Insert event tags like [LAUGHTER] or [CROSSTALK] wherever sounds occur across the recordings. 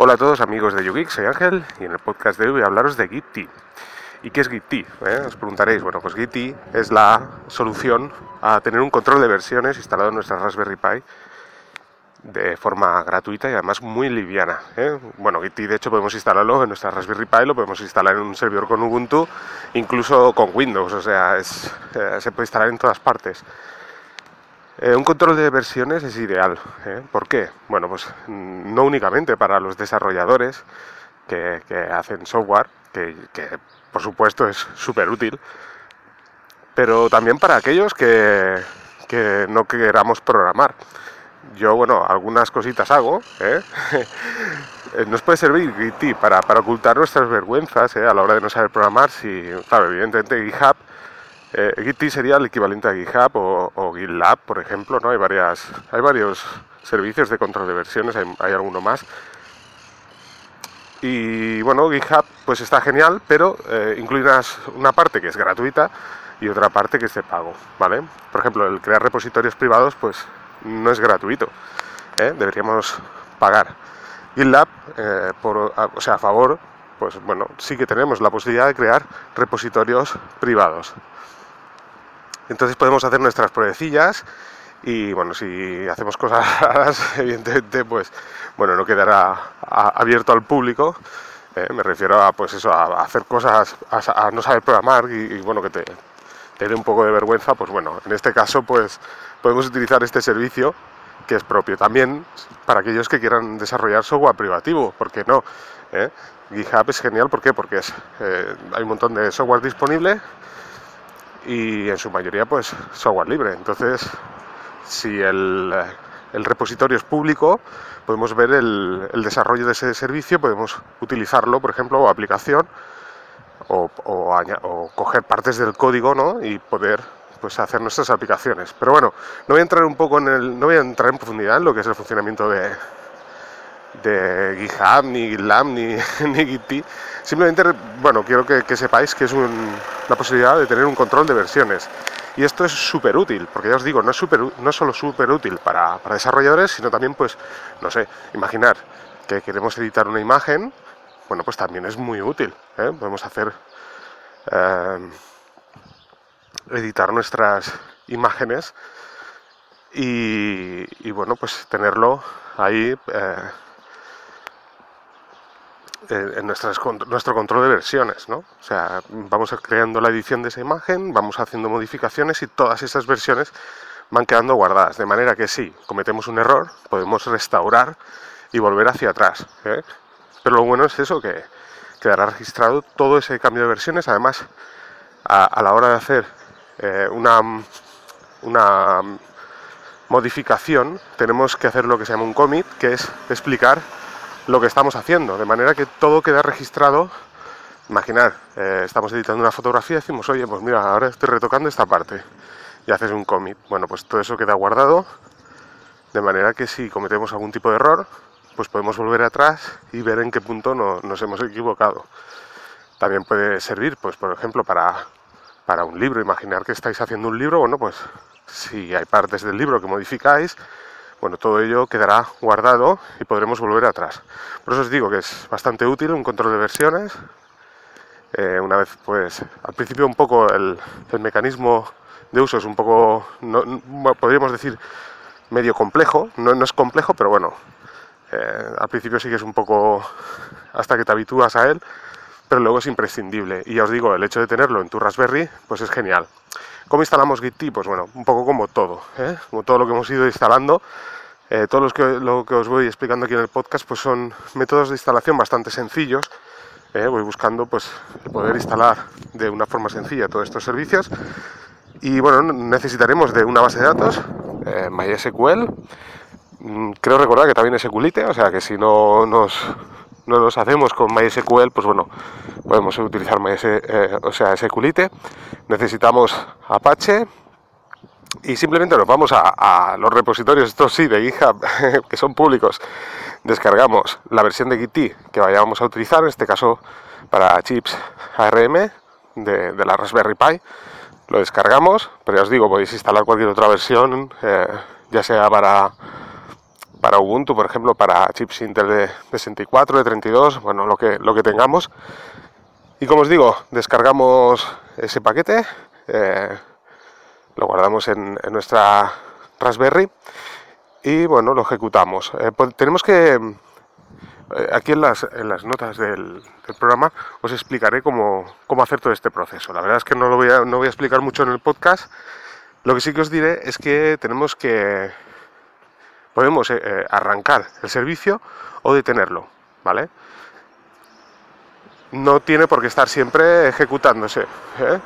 Hola a todos amigos de YouGeek, soy Ángel y en el podcast de hoy voy a hablaros de Git ¿Y qué es Git eh? Os preguntaréis, bueno, pues Git es la solución a tener un control de versiones instalado en nuestra Raspberry Pi de forma gratuita y además muy liviana. ¿eh? Bueno, Git de hecho podemos instalarlo en nuestra Raspberry Pi, lo podemos instalar en un servidor con Ubuntu, incluso con Windows, o sea, eh, se puede instalar en todas partes. Eh, un control de versiones es ideal. ¿eh? ¿Por qué? Bueno, pues mm, no únicamente para los desarrolladores que, hacen software, que, por supuesto es súper útil, pero también para aquellos que, no queramos programar. Yo, bueno, algunas cositas hago. ¿eh? [LAUGHS] Nos puede servir Git para, para ocultar nuestras vergüenzas a la hora de no saber programar. Si, claro, evidentemente GitHub eh, Git sería el equivalente a GitHub o, GitLab, por ejemplo, ¿no? Hay, varias, hay varios servicios de control de versiones, hay, alguno más. Y bueno, GitHub pues está genial, pero eh, incluye una, parte que es gratuita y otra parte que es de pago, ¿vale? Por ejemplo, el crear repositorios privados pues no es gratuito, ¿eh? deberíamos pagar. GitLab, eh, o sea, a favor, pues bueno, sí que tenemos la posibilidad de crear repositorios privados. Entonces podemos hacer nuestras pruebecillas y bueno, si hacemos cosas raras, [LAUGHS] evidentemente, pues bueno, no quedará abierto al público. Eh, me refiero a pues eso, a, hacer cosas, a, no saber programar y, bueno, que te, te dé un poco de vergüenza, pues bueno, en este caso pues podemos utilizar este servicio que es propio también para aquellos que quieran desarrollar software privativo, ¿por qué no? ¿Eh? GitHub es genial, ¿por qué? Porque es, eh, hay un montón de software disponible y en su mayoría pues software libre. Entonces, si el, el repositorio es público, podemos ver el, el, desarrollo de ese servicio, podemos utilizarlo, por ejemplo, o aplicación, o, o, coger partes del código ¿no? y poder pues hacer nuestras aplicaciones. Pero bueno, no voy a entrar un poco en el, no voy a entrar en profundidad en lo que es el funcionamiento de, de GitHub, ni GitLab, ni, [LAUGHS] ni Git. Simplemente, bueno, quiero que, sepáis que es la posibilidad de tener un control de versiones. Y esto es súper útil, porque ya os digo, no es, no solo súper útil para, desarrolladores, sino también, pues, no sé, imaginar que queremos editar una imagen, bueno, pues también es muy útil. ¿eh? Podemos hacer, eh, editar nuestras imágenes y, bueno, pues tenerlo ahí. Eh, en nuestro control de versiones, ¿no? O sea, vamos creando la edición de esa imagen, vamos haciendo modificaciones y todas esas versiones van quedando guardadas. De manera que si cometemos un error, podemos restaurar y volver hacia atrás. ¿eh? Pero lo bueno es eso, que quedará registrado todo ese cambio de versiones. Además, a, la hora de hacer eh, una, una modificación, tenemos que hacer lo que se llama un commit, que es explicar lo que estamos haciendo, de manera que todo queda registrado. Imaginar, eh, estamos editando una fotografía y decimos, oye, pues mira, ahora estoy retocando esta parte y haces un commit. Bueno, pues todo eso queda guardado, de manera que si cometemos algún tipo de error, pues podemos volver atrás y ver en qué punto no, nos hemos equivocado. También puede servir, pues por ejemplo, para, para un libro. Imaginar que estáis haciendo un libro, bueno, pues si hay partes del libro que modificáis, bueno, todo ello quedará guardado y podremos volver atrás. Por eso os digo que es bastante útil un control de versiones. Eh, una vez, pues, al principio un poco el, mecanismo de uso es un poco, podríamos decir, medio complejo. No, es complejo, pero bueno, eh, al principio sí que es un poco hasta que te habitúas a él, pero luego es imprescindible. Y ya os digo, el hecho de tenerlo en tu Raspberry, pues es genial. ¿Cómo instalamos Git? Pues bueno, un poco como todo, ¿eh? como todo lo que hemos ido instalando. Eh, todo lo que, lo que os voy explicando aquí en el podcast pues son métodos de instalación bastante sencillos. ¿eh? voy buscando pues poder instalar de una forma sencilla todos estos servicios. Y bueno, necesitaremos de una base de datos, MySQL. Mm, creo recordar que también es SQLite, o sea que si no nos no los hacemos con MySQL, pues bueno, podemos utilizar MySQL, eh, SQLite. Necesitamos Apache y simplemente nos vamos a, los repositorios, estos sí, de GitHub, [LAUGHS] que son públicos. Descargamos la versión de Git que vayamos a utilizar, en este caso para chips ARM de, la Raspberry Pi. Lo descargamos, pero ya os digo, podéis instalar cualquier otra versión, eh, ya sea para para Ubuntu, por ejemplo, para chips Intel de, 64, de 32, bueno, lo que, lo que tengamos. Y como os digo, descargamos ese paquete, eh, lo guardamos en, nuestra Raspberry y bueno, lo ejecutamos. Eh, pues tenemos que, eh, aquí en las, en las notas del, programa os explicaré cómo, cómo, hacer todo este proceso. La verdad es que no lo voy a, no voy a explicar mucho en el podcast. Lo que sí que os diré es que tenemos que, podemos arrancar el servicio o detenerlo, ¿vale? no tiene por qué estar siempre ejecutándose. ¿eh?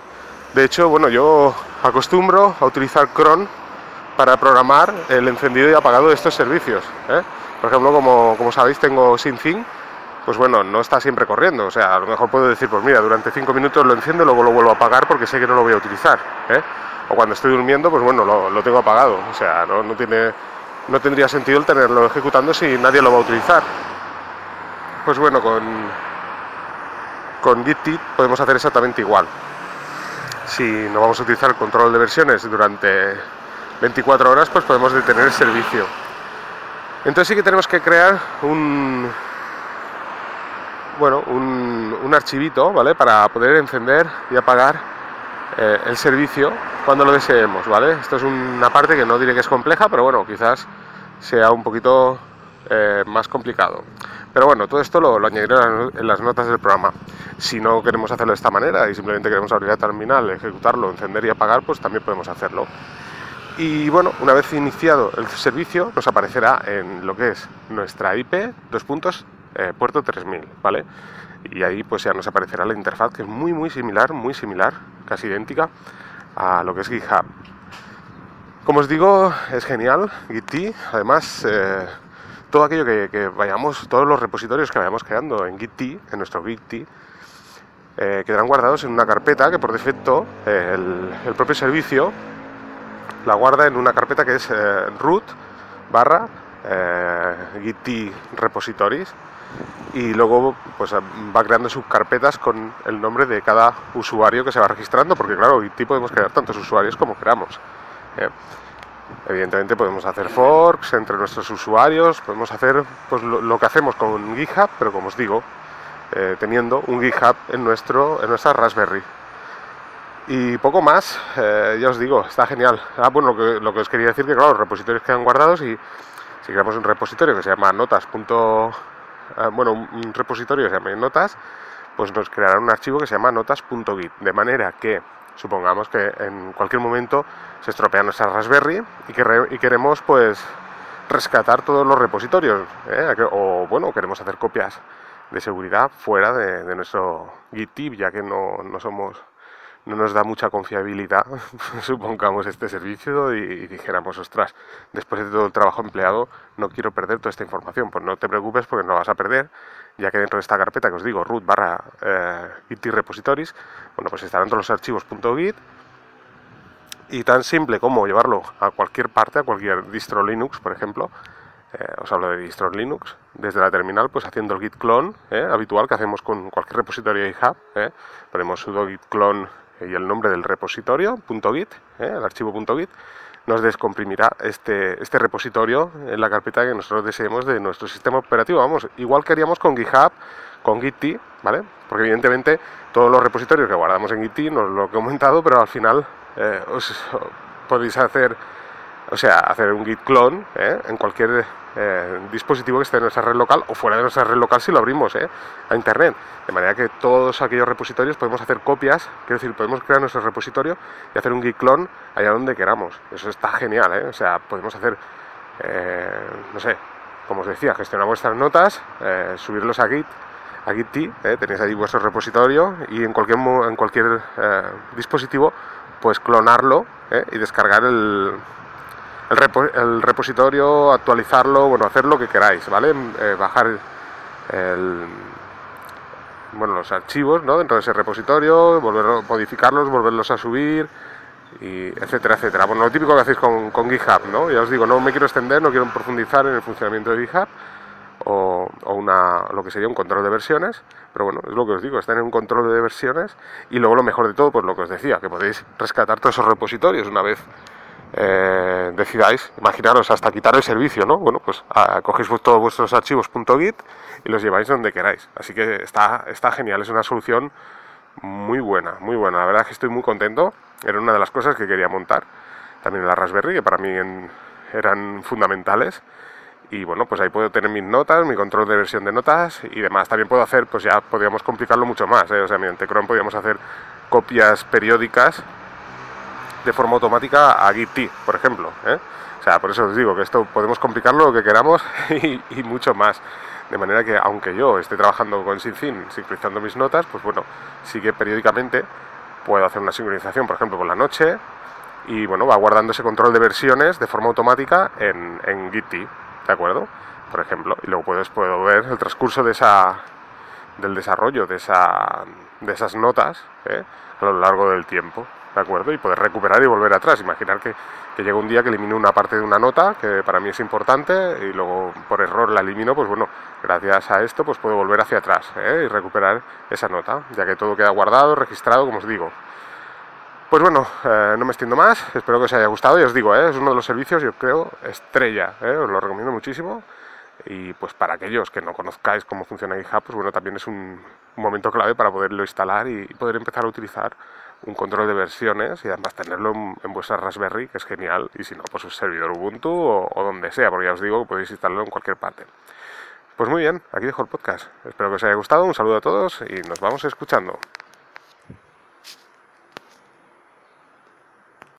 De hecho, bueno, yo acostumbro a utilizar cron para programar el encendido y apagado de estos servicios. ¿eh? Por ejemplo, como, como sabéis, tengo SynthIn, pues bueno, no está siempre corriendo. O sea, a lo mejor puedo decir, pues mira, durante 5 minutos lo enciendo luego lo vuelvo a apagar porque sé que no lo voy a utilizar. ¿eh? O cuando estoy durmiendo, pues bueno, lo, lo tengo apagado. O sea, no, no, tiene, no tendría sentido el tenerlo ejecutando si nadie lo va a utilizar. Pues bueno, con, con Git podemos hacer exactamente igual. Si no vamos a utilizar el control de versiones durante 24 horas, pues podemos detener el servicio. Entonces sí que tenemos que crear un bueno, un, archivito, ¿vale? Para poder encender y apagar eh, el servicio cuando lo deseemos, ¿vale? Esto es una parte que no diré que es compleja, pero bueno, quizás sea un poquito eh, más complicado. Pero bueno, todo esto lo, añadiré en las notas del programa. Si no queremos hacerlo de esta manera y simplemente queremos abrir el terminal, ejecutarlo, encender y apagar, pues también podemos hacerlo. Y bueno, una vez iniciado el servicio, nos aparecerá en lo que es nuestra IP, dos puntos, eh, puerto 3000, ¿vale? Y ahí pues ya nos aparecerá la interfaz que es muy muy similar, muy similar, casi idéntica a lo que es GitHub. Como os digo, es genial, Git, además eh, todo aquello que, vayamos, todos los repositorios que vayamos creando en Git, en nuestro Git, eh, quedarán guardados en una carpeta que por defecto eh, el, propio servicio la guarda en una carpeta que es eh, root barra git repositories y luego pues va creando subcarpetas con el nombre de cada usuario que se va registrando porque claro Git podemos crear tantos usuarios como queramos Evidentemente podemos hacer forks entre nuestros usuarios, podemos hacer pues, lo, que hacemos con GitHub, pero como os digo, eh, teniendo un GitHub en, nuestro, en nuestra Raspberry. Y poco más, eh, ya os digo, está genial. Ah, bueno, lo que, lo que os quería decir que claro, los repositorios quedan guardados y si creamos un repositorio que se llama notas. Eh, bueno, un repositorio que se llama notas, pues nos creará un archivo que se llama notas.git, de manera que supongamos que en cualquier momento se estropea nuestra Raspberry y, que queremos pues rescatar todos los repositorios ¿eh? o bueno queremos hacer copias de seguridad fuera de, nuestro GitHub ya que no, no somos no nos da mucha confiabilidad, [LAUGHS] supongamos, este servicio y, dijéramos, ostras, después de todo el trabajo empleado, no quiero perder toda esta información. Pues no te preocupes porque no vas a perder, ya que dentro de esta carpeta que os digo, root barra eh, git repositories, bueno, pues estarán todos los archivos .git y tan simple como llevarlo a cualquier parte, a cualquier distro Linux, por ejemplo, eh, os hablo de distro Linux, desde la terminal, pues haciendo el git clone eh, habitual que hacemos con cualquier repositorio de GitHub, ponemos sudo git clone y el nombre del repositorio, .git, ¿eh? el archivo .git, nos descomprimirá este, este repositorio en la carpeta que nosotros deseemos de nuestro sistema operativo. Vamos, igual que haríamos con GitHub, con Git, ¿vale? Porque evidentemente todos los repositorios que guardamos en Git, nos lo he comentado, pero al final eh, os podéis hacer o sea, hacer un git clone ¿eh? en cualquier eh, dispositivo que esté en nuestra red local o fuera de nuestra red local si lo abrimos ¿eh? a internet. De manera que todos aquellos repositorios podemos hacer copias, quiero decir, podemos crear nuestro repositorio y hacer un git clone allá donde queramos. Eso está genial, ¿eh? O sea, podemos hacer, no sé, como os decía, gestionar vuestras notas, subirlos a Git, a Git, tenéis ahí vuestro repositorio y en cualquier, en cualquier dispositivo, pues clonarlo y descargar el el, repositorio, actualizarlo, bueno, hacer lo que queráis, ¿vale? Eh, bajar el, bueno, los archivos ¿no? dentro de ese repositorio, volver, modificarlos, volverlos a subir, y etcétera, etcétera. Bueno, lo típico que hacéis con, con, GitHub, ¿no? Ya os digo, no me quiero extender, no quiero profundizar en el funcionamiento de GitHub o, o una, lo que sería un control de versiones, pero bueno, es lo que os digo, es tener un control de versiones y luego lo mejor de todo, pues lo que os decía, que podéis rescatar todos esos repositorios una vez eh, decidáis, imaginaros hasta quitar el servicio, ¿no? Bueno, pues ah, cogéis todos vuestros archivos .git y los lleváis donde queráis. Así que está, está genial, es una solución muy buena, muy buena. La verdad es que estoy muy contento. Era una de las cosas que quería montar. También en la Raspberry, que para mí eran fundamentales. Y bueno, pues ahí puedo tener mis notas, mi control de versión de notas y demás. También puedo hacer, pues ya podríamos complicarlo mucho más. ¿eh? O sea, mediante Chrome podríamos hacer copias periódicas de forma automática a Git, por ejemplo. ¿eh? O sea, por eso os digo que esto podemos complicarlo lo que queramos [LAUGHS] y, mucho más. De manera que, aunque yo esté trabajando con SyncIn, sincronizando mis notas, pues bueno, sí que periódicamente puedo hacer una sincronización, por ejemplo, por la noche, y bueno, va guardando ese control de versiones de forma automática en, en Git, ¿de acuerdo? Por ejemplo, y luego puedes, puedo ver el transcurso de esa, del desarrollo de, esa, de esas notas ¿eh? a lo largo del tiempo. ¿De acuerdo? Y poder recuperar y volver atrás. Imaginar que, que llega un día que elimino una parte de una nota que para mí es importante y luego por error la elimino, pues bueno, gracias a esto pues puedo volver hacia atrás ¿eh? y recuperar esa nota, ya que todo queda guardado, registrado, como os digo. Pues bueno, eh, no me extiendo más, espero que os haya gustado y os digo, ¿eh? es uno de los servicios, yo creo, estrella, os lo recomiendo muchísimo y pues para aquellos que no conozcáis cómo funciona GitHub, pues bueno, también es un, momento clave para poderlo instalar y poder empezar a utilizar un control de versiones y además tenerlo en, vuestra Raspberry, que es genial, y si no, pues un servidor Ubuntu o, donde sea, porque ya os digo que podéis instalarlo en cualquier parte. Pues muy bien, aquí dejo el podcast. Espero que os haya gustado, un saludo a todos y nos vamos escuchando.